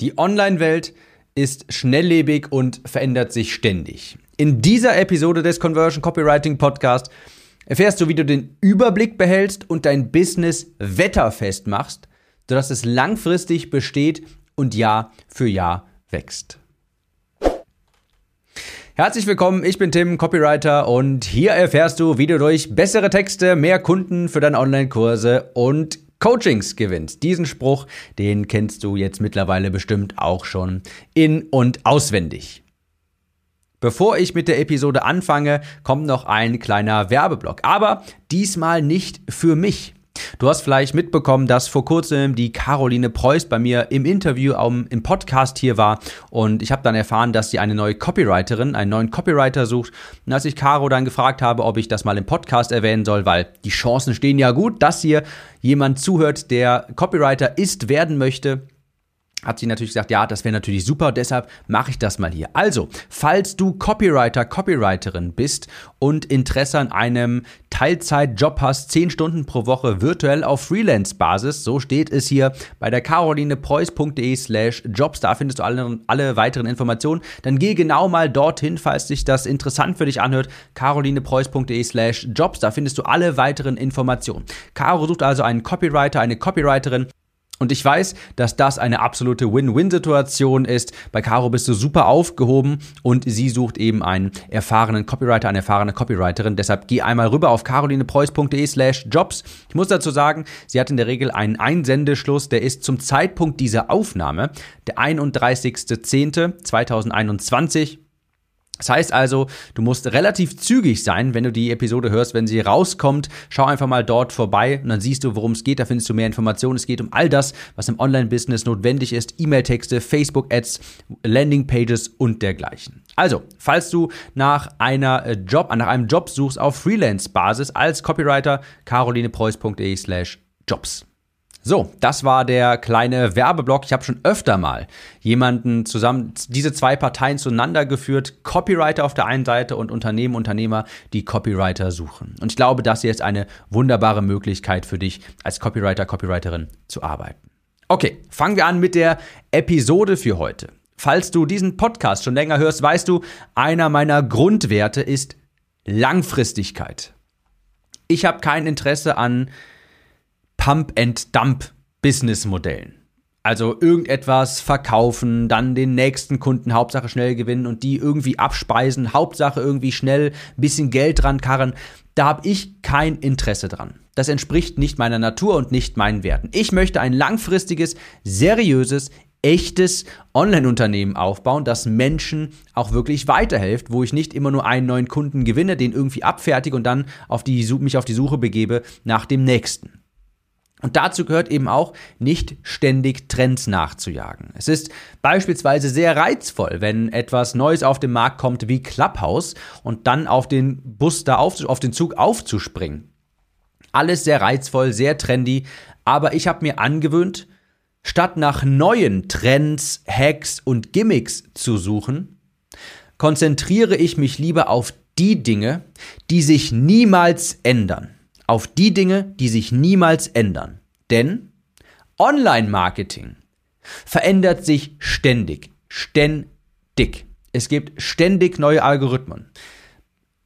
Die Online-Welt ist schnelllebig und verändert sich ständig. In dieser Episode des Conversion Copywriting Podcast erfährst du, wie du den Überblick behältst und dein Business wetterfest machst, sodass es langfristig besteht und Jahr für Jahr wächst. Herzlich willkommen, ich bin Tim, Copywriter und hier erfährst du, wie du durch bessere Texte mehr Kunden für deine Online-Kurse und Coachings gewinnt. Diesen Spruch, den kennst du jetzt mittlerweile bestimmt auch schon in und auswendig. Bevor ich mit der Episode anfange, kommt noch ein kleiner Werbeblock. Aber diesmal nicht für mich. Du hast vielleicht mitbekommen, dass vor kurzem die Caroline Preuß bei mir im Interview um, im Podcast hier war und ich habe dann erfahren, dass sie eine neue Copywriterin, einen neuen Copywriter sucht. Und als ich Caro dann gefragt habe, ob ich das mal im Podcast erwähnen soll, weil die Chancen stehen ja gut, dass hier jemand zuhört, der Copywriter ist, werden möchte, hat sie natürlich gesagt, ja, das wäre natürlich super, deshalb mache ich das mal hier. Also, falls du Copywriter, Copywriterin bist und Interesse an einem Teilzeitjob hast, 10 Stunden pro Woche virtuell auf Freelance-Basis, so steht es hier bei der carolinepreuß.de slash jobs, da findest du alle, alle weiteren Informationen, dann geh genau mal dorthin, falls sich das interessant für dich anhört, carolinepreuß.de slash jobs, da findest du alle weiteren Informationen. Caro sucht also einen Copywriter, eine Copywriterin, und ich weiß, dass das eine absolute Win-Win-Situation ist. Bei Caro bist du super aufgehoben und sie sucht eben einen erfahrenen Copywriter, eine erfahrene Copywriterin. Deshalb geh einmal rüber auf carolinepreuß.de slash jobs. Ich muss dazu sagen, sie hat in der Regel einen Einsendeschluss, der ist zum Zeitpunkt dieser Aufnahme der 31.10.2021. Das heißt also, du musst relativ zügig sein, wenn du die Episode hörst, wenn sie rauskommt. Schau einfach mal dort vorbei und dann siehst du, worum es geht. Da findest du mehr Informationen. Es geht um all das, was im Online-Business notwendig ist. E-Mail-Texte, Facebook-Ads, Landing-Pages und dergleichen. Also, falls du nach einer äh, Job, nach einem Job suchst auf Freelance-Basis als Copywriter, carolinepreuß.de slash jobs. So, das war der kleine Werbeblock. Ich habe schon öfter mal jemanden zusammen, diese zwei Parteien zueinander geführt. Copywriter auf der einen Seite und Unternehmen, Unternehmer, die Copywriter suchen. Und ich glaube, das hier ist eine wunderbare Möglichkeit für dich, als Copywriter, Copywriterin zu arbeiten. Okay, fangen wir an mit der Episode für heute. Falls du diesen Podcast schon länger hörst, weißt du, einer meiner Grundwerte ist Langfristigkeit. Ich habe kein Interesse an Pump-and-Dump-Business-Modellen. Also irgendetwas verkaufen, dann den nächsten Kunden Hauptsache schnell gewinnen und die irgendwie abspeisen, Hauptsache irgendwie schnell ein bisschen Geld dran karren. Da habe ich kein Interesse dran. Das entspricht nicht meiner Natur und nicht meinen Werten. Ich möchte ein langfristiges, seriöses, echtes Online-Unternehmen aufbauen, das Menschen auch wirklich weiterhilft, wo ich nicht immer nur einen neuen Kunden gewinne, den irgendwie abfertige und dann auf die, mich auf die Suche begebe nach dem nächsten. Und dazu gehört eben auch, nicht ständig Trends nachzujagen. Es ist beispielsweise sehr reizvoll, wenn etwas Neues auf den Markt kommt wie Clubhouse und dann auf den Bus da auf, auf den Zug aufzuspringen. Alles sehr reizvoll, sehr trendy, aber ich habe mir angewöhnt, statt nach neuen Trends, Hacks und Gimmicks zu suchen, konzentriere ich mich lieber auf die Dinge, die sich niemals ändern auf die Dinge, die sich niemals ändern. Denn Online-Marketing verändert sich ständig. Ständig. Es gibt ständig neue Algorithmen.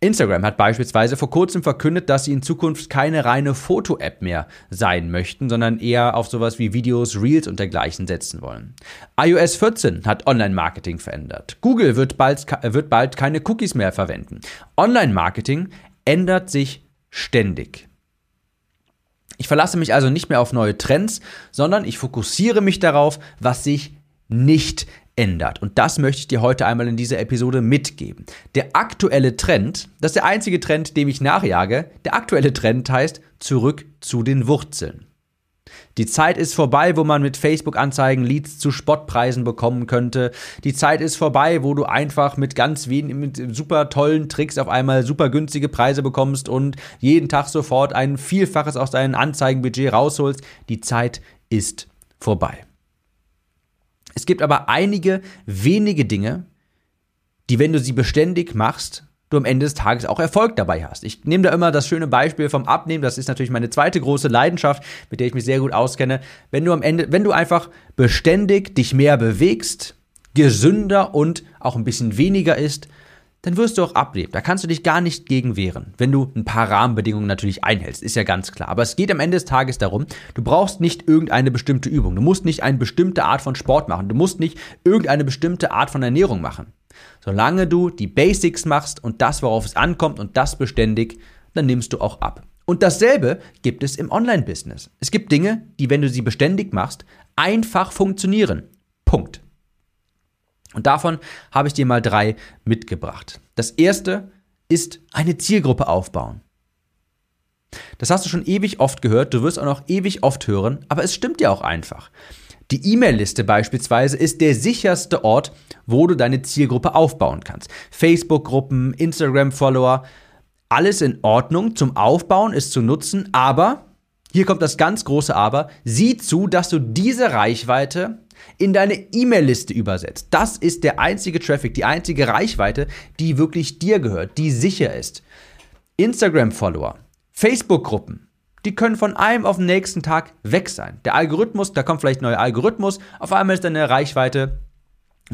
Instagram hat beispielsweise vor kurzem verkündet, dass sie in Zukunft keine reine Foto-App mehr sein möchten, sondern eher auf sowas wie Videos, Reels und dergleichen setzen wollen. iOS 14 hat Online-Marketing verändert. Google wird bald, wird bald keine Cookies mehr verwenden. Online-Marketing ändert sich ständig. Ich verlasse mich also nicht mehr auf neue Trends, sondern ich fokussiere mich darauf, was sich nicht ändert. Und das möchte ich dir heute einmal in dieser Episode mitgeben. Der aktuelle Trend, das ist der einzige Trend, dem ich nachjage, der aktuelle Trend heißt zurück zu den Wurzeln. Die Zeit ist vorbei, wo man mit Facebook-Anzeigen Leads zu Spottpreisen bekommen könnte. Die Zeit ist vorbei, wo du einfach mit ganz wenigen, mit super tollen Tricks auf einmal super günstige Preise bekommst und jeden Tag sofort ein Vielfaches aus deinem Anzeigenbudget rausholst. Die Zeit ist vorbei. Es gibt aber einige wenige Dinge, die, wenn du sie beständig machst, du am Ende des Tages auch Erfolg dabei hast. Ich nehme da immer das schöne Beispiel vom Abnehmen, das ist natürlich meine zweite große Leidenschaft, mit der ich mich sehr gut auskenne. Wenn du am Ende, wenn du einfach beständig dich mehr bewegst, gesünder und auch ein bisschen weniger isst, dann wirst du auch abnehmen. Da kannst du dich gar nicht gegen wehren, wenn du ein paar Rahmenbedingungen natürlich einhältst, ist ja ganz klar. Aber es geht am Ende des Tages darum, du brauchst nicht irgendeine bestimmte Übung, du musst nicht eine bestimmte Art von Sport machen, du musst nicht irgendeine bestimmte Art von Ernährung machen. Solange du die Basics machst und das, worauf es ankommt und das beständig, dann nimmst du auch ab. Und dasselbe gibt es im Online-Business. Es gibt Dinge, die, wenn du sie beständig machst, einfach funktionieren. Punkt. Und davon habe ich dir mal drei mitgebracht. Das erste ist eine Zielgruppe aufbauen. Das hast du schon ewig oft gehört, du wirst auch noch ewig oft hören, aber es stimmt ja auch einfach. Die E-Mail-Liste beispielsweise ist der sicherste Ort, wo du deine Zielgruppe aufbauen kannst. Facebook-Gruppen, Instagram-Follower, alles in Ordnung zum Aufbauen ist zu nutzen, aber, hier kommt das ganz große Aber, sieh zu, dass du diese Reichweite in deine E-Mail-Liste übersetzt. Das ist der einzige Traffic, die einzige Reichweite, die wirklich dir gehört, die sicher ist. Instagram-Follower, Facebook-Gruppen, die können von einem auf den nächsten Tag weg sein. Der Algorithmus, da kommt vielleicht ein neuer Algorithmus, auf einmal ist deine Reichweite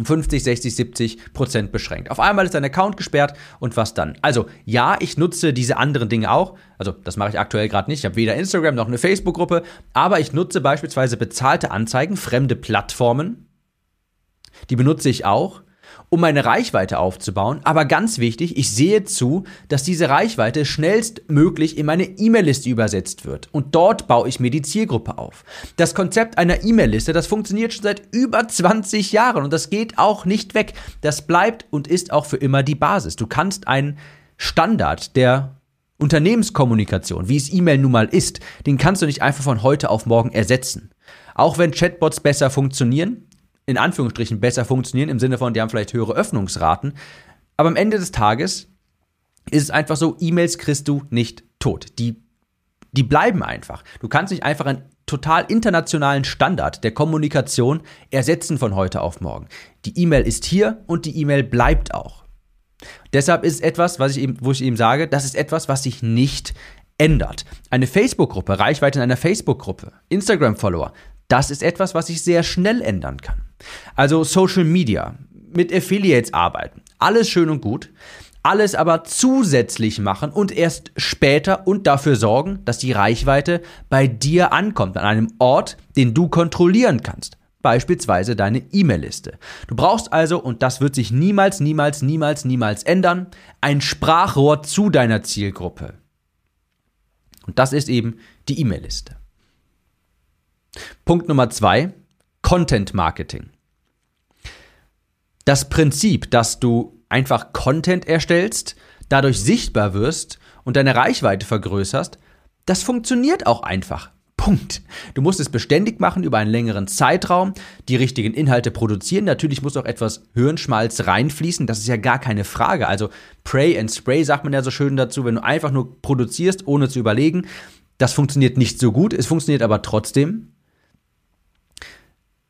50, 60, 70 Prozent beschränkt. Auf einmal ist dein Account gesperrt und was dann? Also ja, ich nutze diese anderen Dinge auch. Also das mache ich aktuell gerade nicht. Ich habe weder Instagram noch eine Facebook-Gruppe, aber ich nutze beispielsweise bezahlte Anzeigen, fremde Plattformen. Die benutze ich auch um meine Reichweite aufzubauen. Aber ganz wichtig, ich sehe zu, dass diese Reichweite schnellstmöglich in meine E-Mail-Liste übersetzt wird. Und dort baue ich mir die Zielgruppe auf. Das Konzept einer E-Mail-Liste, das funktioniert schon seit über 20 Jahren und das geht auch nicht weg. Das bleibt und ist auch für immer die Basis. Du kannst einen Standard der Unternehmenskommunikation, wie es E-Mail nun mal ist, den kannst du nicht einfach von heute auf morgen ersetzen. Auch wenn Chatbots besser funktionieren, in Anführungsstrichen besser funktionieren, im Sinne von, die haben vielleicht höhere Öffnungsraten. Aber am Ende des Tages ist es einfach so, E-Mails kriegst du nicht tot. Die, die bleiben einfach. Du kannst nicht einfach einen total internationalen Standard der Kommunikation ersetzen von heute auf morgen. Die E-Mail ist hier und die E-Mail bleibt auch. Deshalb ist etwas, was ich eben, wo ich eben sage, das ist etwas, was sich nicht ändert. Eine Facebook-Gruppe, Reichweite in einer Facebook-Gruppe, Instagram-Follower, das ist etwas, was sich sehr schnell ändern kann. Also Social Media, mit Affiliates arbeiten, alles schön und gut, alles aber zusätzlich machen und erst später und dafür sorgen, dass die Reichweite bei dir ankommt, an einem Ort, den du kontrollieren kannst. Beispielsweise deine E-Mail-Liste. Du brauchst also, und das wird sich niemals, niemals, niemals, niemals ändern, ein Sprachrohr zu deiner Zielgruppe. Und das ist eben die E-Mail-Liste. Punkt Nummer zwei, Content Marketing. Das Prinzip, dass du einfach Content erstellst, dadurch sichtbar wirst und deine Reichweite vergrößerst, das funktioniert auch einfach. Punkt. Du musst es beständig machen über einen längeren Zeitraum, die richtigen Inhalte produzieren. Natürlich muss auch etwas Hirnschmalz reinfließen, das ist ja gar keine Frage. Also Pray and Spray sagt man ja so schön dazu, wenn du einfach nur produzierst, ohne zu überlegen. Das funktioniert nicht so gut, es funktioniert aber trotzdem.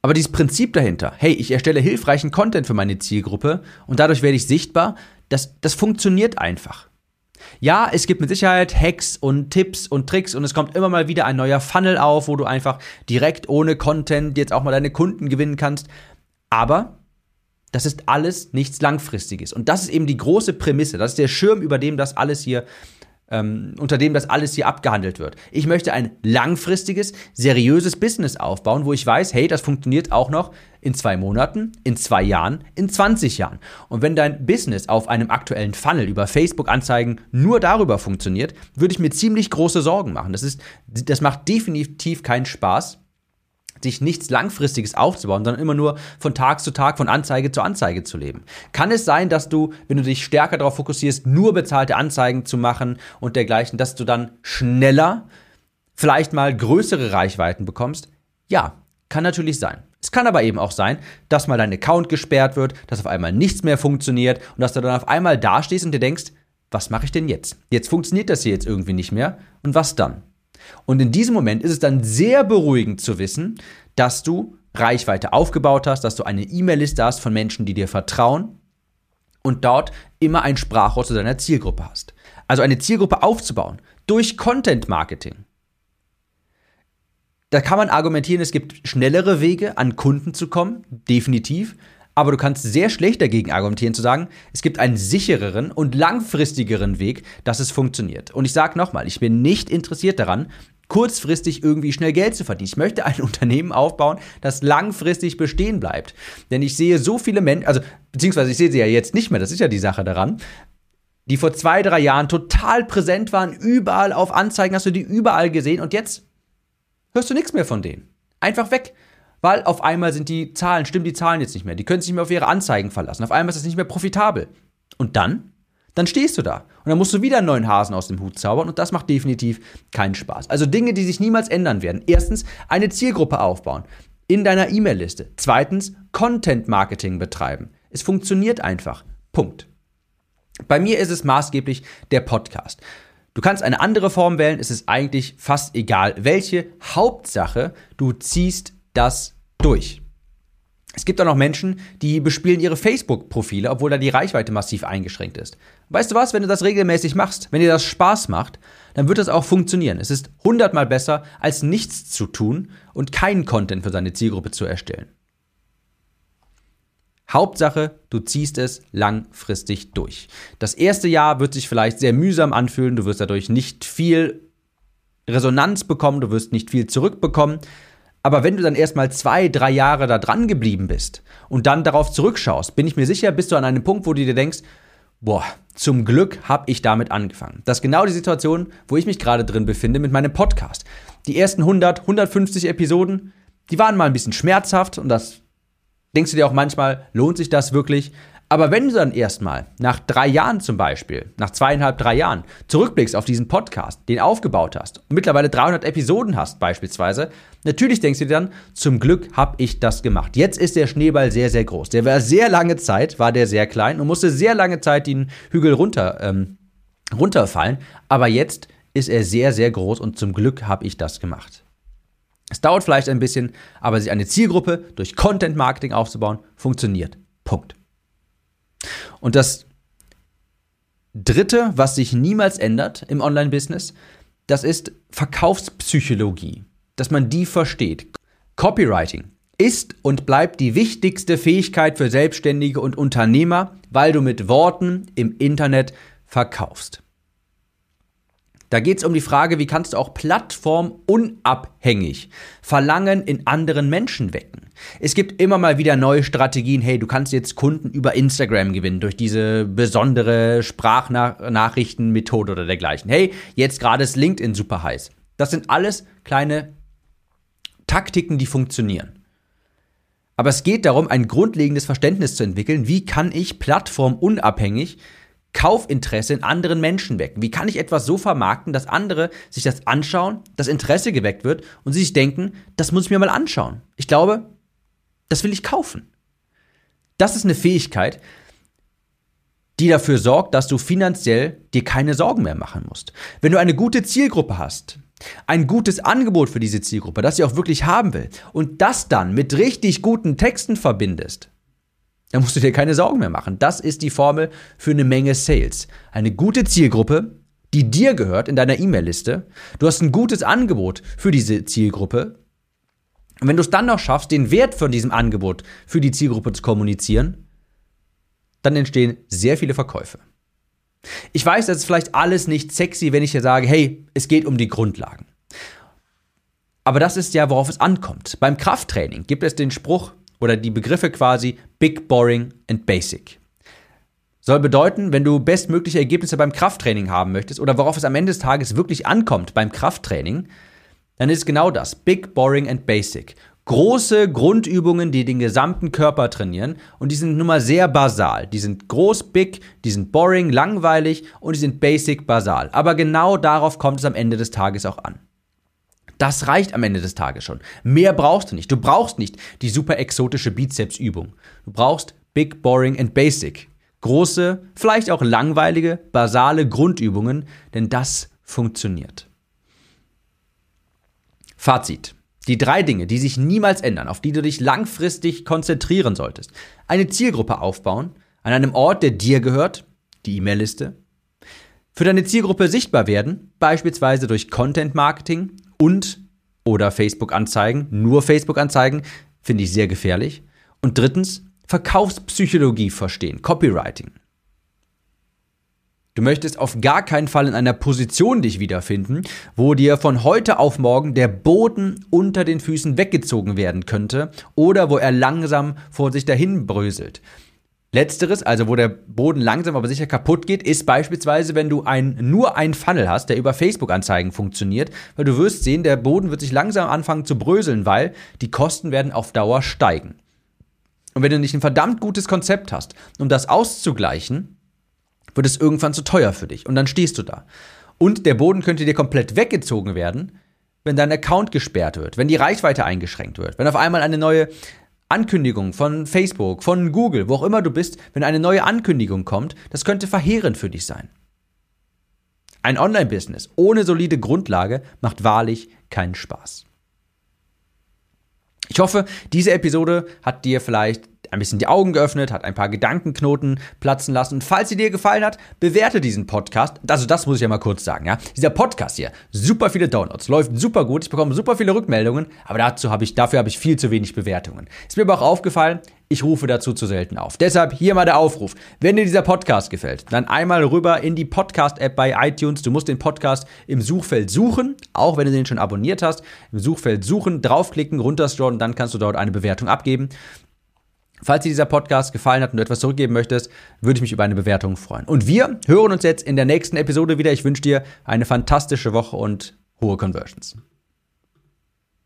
Aber dieses Prinzip dahinter, hey, ich erstelle hilfreichen Content für meine Zielgruppe und dadurch werde ich sichtbar, das, das funktioniert einfach. Ja, es gibt mit Sicherheit Hacks und Tipps und Tricks und es kommt immer mal wieder ein neuer Funnel auf, wo du einfach direkt ohne Content jetzt auch mal deine Kunden gewinnen kannst. Aber das ist alles nichts Langfristiges. Und das ist eben die große Prämisse. Das ist der Schirm, über dem das alles hier ähm, unter dem das alles hier abgehandelt wird. Ich möchte ein langfristiges, seriöses Business aufbauen, wo ich weiß, hey, das funktioniert auch noch in zwei Monaten, in zwei Jahren, in 20 Jahren. Und wenn dein Business auf einem aktuellen Funnel über Facebook-Anzeigen nur darüber funktioniert, würde ich mir ziemlich große Sorgen machen. Das, ist, das macht definitiv keinen Spaß sich nichts Langfristiges aufzubauen, sondern immer nur von Tag zu Tag, von Anzeige zu Anzeige zu leben. Kann es sein, dass du, wenn du dich stärker darauf fokussierst, nur bezahlte Anzeigen zu machen und dergleichen, dass du dann schneller vielleicht mal größere Reichweiten bekommst? Ja, kann natürlich sein. Es kann aber eben auch sein, dass mal dein Account gesperrt wird, dass auf einmal nichts mehr funktioniert und dass du dann auf einmal dastehst und dir denkst, was mache ich denn jetzt? Jetzt funktioniert das hier jetzt irgendwie nicht mehr und was dann? Und in diesem Moment ist es dann sehr beruhigend zu wissen, dass du Reichweite aufgebaut hast, dass du eine E-Mail-Liste hast von Menschen, die dir vertrauen und dort immer ein Sprachrohr zu deiner Zielgruppe hast. Also eine Zielgruppe aufzubauen durch Content Marketing. Da kann man argumentieren, es gibt schnellere Wege, an Kunden zu kommen, definitiv. Aber du kannst sehr schlecht dagegen argumentieren zu sagen, es gibt einen sichereren und langfristigeren Weg, dass es funktioniert. Und ich sage nochmal, ich bin nicht interessiert daran, kurzfristig irgendwie schnell Geld zu verdienen. Ich möchte ein Unternehmen aufbauen, das langfristig bestehen bleibt. Denn ich sehe so viele Menschen, also beziehungsweise ich sehe sie ja jetzt nicht mehr, das ist ja die Sache daran, die vor zwei, drei Jahren total präsent waren, überall auf Anzeigen hast du die überall gesehen und jetzt hörst du nichts mehr von denen. Einfach weg weil auf einmal sind die Zahlen, stimmen die Zahlen jetzt nicht mehr. Die können sich nicht mehr auf ihre Anzeigen verlassen. Auf einmal ist es nicht mehr profitabel. Und dann? Dann stehst du da. Und dann musst du wieder einen neuen Hasen aus dem Hut zaubern und das macht definitiv keinen Spaß. Also Dinge, die sich niemals ändern werden. Erstens, eine Zielgruppe aufbauen in deiner E-Mail-Liste. Zweitens, Content-Marketing betreiben. Es funktioniert einfach. Punkt. Bei mir ist es maßgeblich der Podcast. Du kannst eine andere Form wählen, es ist eigentlich fast egal welche. Hauptsache, du ziehst das durch. Es gibt auch noch Menschen, die bespielen ihre Facebook-Profile, obwohl da die Reichweite massiv eingeschränkt ist. Weißt du was, wenn du das regelmäßig machst, wenn dir das Spaß macht, dann wird das auch funktionieren. Es ist hundertmal besser, als nichts zu tun und keinen Content für seine Zielgruppe zu erstellen. Hauptsache, du ziehst es langfristig durch. Das erste Jahr wird sich vielleicht sehr mühsam anfühlen, du wirst dadurch nicht viel Resonanz bekommen, du wirst nicht viel zurückbekommen, aber wenn du dann erstmal zwei, drei Jahre da dran geblieben bist und dann darauf zurückschaust, bin ich mir sicher, bist du an einem Punkt, wo du dir denkst, boah, zum Glück habe ich damit angefangen. Das ist genau die Situation, wo ich mich gerade drin befinde mit meinem Podcast. Die ersten 100, 150 Episoden, die waren mal ein bisschen schmerzhaft und das denkst du dir auch manchmal, lohnt sich das wirklich? Aber wenn du dann erstmal nach drei Jahren zum Beispiel, nach zweieinhalb, drei Jahren, zurückblickst auf diesen Podcast, den aufgebaut hast und mittlerweile 300 Episoden hast beispielsweise, natürlich denkst du dir dann, zum Glück habe ich das gemacht. Jetzt ist der Schneeball sehr, sehr groß. Der war sehr lange Zeit, war der sehr klein und musste sehr lange Zeit den Hügel runter, ähm, runterfallen. Aber jetzt ist er sehr, sehr groß und zum Glück habe ich das gemacht. Es dauert vielleicht ein bisschen, aber sich eine Zielgruppe durch Content Marketing aufzubauen, funktioniert. Punkt. Und das Dritte, was sich niemals ändert im Online-Business, das ist Verkaufspsychologie, dass man die versteht. Copywriting ist und bleibt die wichtigste Fähigkeit für Selbstständige und Unternehmer, weil du mit Worten im Internet verkaufst. Da geht es um die Frage, wie kannst du auch plattformunabhängig Verlangen in anderen Menschen wecken. Es gibt immer mal wieder neue Strategien. Hey, du kannst jetzt Kunden über Instagram gewinnen durch diese besondere Sprachnachrichtenmethode oder dergleichen. Hey, jetzt gerade ist LinkedIn super heiß. Das sind alles kleine Taktiken, die funktionieren. Aber es geht darum, ein grundlegendes Verständnis zu entwickeln, wie kann ich plattformunabhängig Kaufinteresse in anderen Menschen wecken? Wie kann ich etwas so vermarkten, dass andere sich das anschauen, das Interesse geweckt wird und sie sich denken, das muss ich mir mal anschauen. Ich glaube, das will ich kaufen. Das ist eine Fähigkeit, die dafür sorgt, dass du finanziell dir keine Sorgen mehr machen musst. Wenn du eine gute Zielgruppe hast, ein gutes Angebot für diese Zielgruppe, das sie auch wirklich haben will, und das dann mit richtig guten Texten verbindest, da musst du dir keine Sorgen mehr machen. Das ist die Formel für eine Menge Sales. Eine gute Zielgruppe, die dir gehört in deiner E-Mail-Liste. Du hast ein gutes Angebot für diese Zielgruppe. Und wenn du es dann noch schaffst, den Wert von diesem Angebot für die Zielgruppe zu kommunizieren, dann entstehen sehr viele Verkäufe. Ich weiß, das ist vielleicht alles nicht sexy, wenn ich dir sage, hey, es geht um die Grundlagen. Aber das ist ja, worauf es ankommt. Beim Krafttraining gibt es den Spruch, oder die Begriffe quasi Big, Boring and Basic. Soll bedeuten, wenn du bestmögliche Ergebnisse beim Krafttraining haben möchtest oder worauf es am Ende des Tages wirklich ankommt beim Krafttraining, dann ist genau das. Big, Boring and Basic. Große Grundübungen, die den gesamten Körper trainieren und die sind nun mal sehr basal. Die sind groß, big, die sind boring, langweilig und die sind basic, basal. Aber genau darauf kommt es am Ende des Tages auch an. Das reicht am Ende des Tages schon. Mehr brauchst du nicht. Du brauchst nicht die super exotische Bizepsübung. Du brauchst Big, Boring and Basic. Große, vielleicht auch langweilige, basale Grundübungen, denn das funktioniert. Fazit. Die drei Dinge, die sich niemals ändern, auf die du dich langfristig konzentrieren solltest. Eine Zielgruppe aufbauen, an einem Ort, der dir gehört, die E-Mail-Liste. Für deine Zielgruppe sichtbar werden, beispielsweise durch Content Marketing und oder Facebook-Anzeigen, nur Facebook-Anzeigen, finde ich sehr gefährlich. Und drittens, Verkaufspsychologie verstehen, Copywriting. Du möchtest auf gar keinen Fall in einer Position dich wiederfinden, wo dir von heute auf morgen der Boden unter den Füßen weggezogen werden könnte oder wo er langsam vor sich dahin bröselt. Letzteres, also wo der Boden langsam aber sicher kaputt geht, ist beispielsweise, wenn du ein, nur einen Funnel hast, der über Facebook-Anzeigen funktioniert, weil du wirst sehen, der Boden wird sich langsam anfangen zu bröseln, weil die Kosten werden auf Dauer steigen. Und wenn du nicht ein verdammt gutes Konzept hast, um das auszugleichen, wird es irgendwann zu teuer für dich und dann stehst du da. Und der Boden könnte dir komplett weggezogen werden, wenn dein Account gesperrt wird, wenn die Reichweite eingeschränkt wird, wenn auf einmal eine neue Ankündigung von Facebook, von Google, wo auch immer du bist, wenn eine neue Ankündigung kommt, das könnte verheerend für dich sein. Ein Online-Business ohne solide Grundlage macht wahrlich keinen Spaß. Ich hoffe, diese Episode hat dir vielleicht ein bisschen die Augen geöffnet, hat ein paar Gedankenknoten platzen lassen. Und falls sie dir gefallen hat, bewerte diesen Podcast. Also das muss ich ja mal kurz sagen, ja. Dieser Podcast hier, super viele Downloads, läuft super gut, ich bekomme super viele Rückmeldungen, aber dazu habe ich, dafür habe ich viel zu wenig Bewertungen. Ist mir aber auch aufgefallen, ich rufe dazu zu selten auf. Deshalb hier mal der Aufruf. Wenn dir dieser Podcast gefällt, dann einmal rüber in die Podcast-App bei iTunes. Du musst den Podcast im Suchfeld suchen, auch wenn du den schon abonniert hast. Im Suchfeld suchen, draufklicken, runterscrollen, dann kannst du dort eine Bewertung abgeben. Falls dir dieser Podcast gefallen hat und du etwas zurückgeben möchtest, würde ich mich über eine Bewertung freuen. Und wir hören uns jetzt in der nächsten Episode wieder. Ich wünsche dir eine fantastische Woche und hohe Conversions.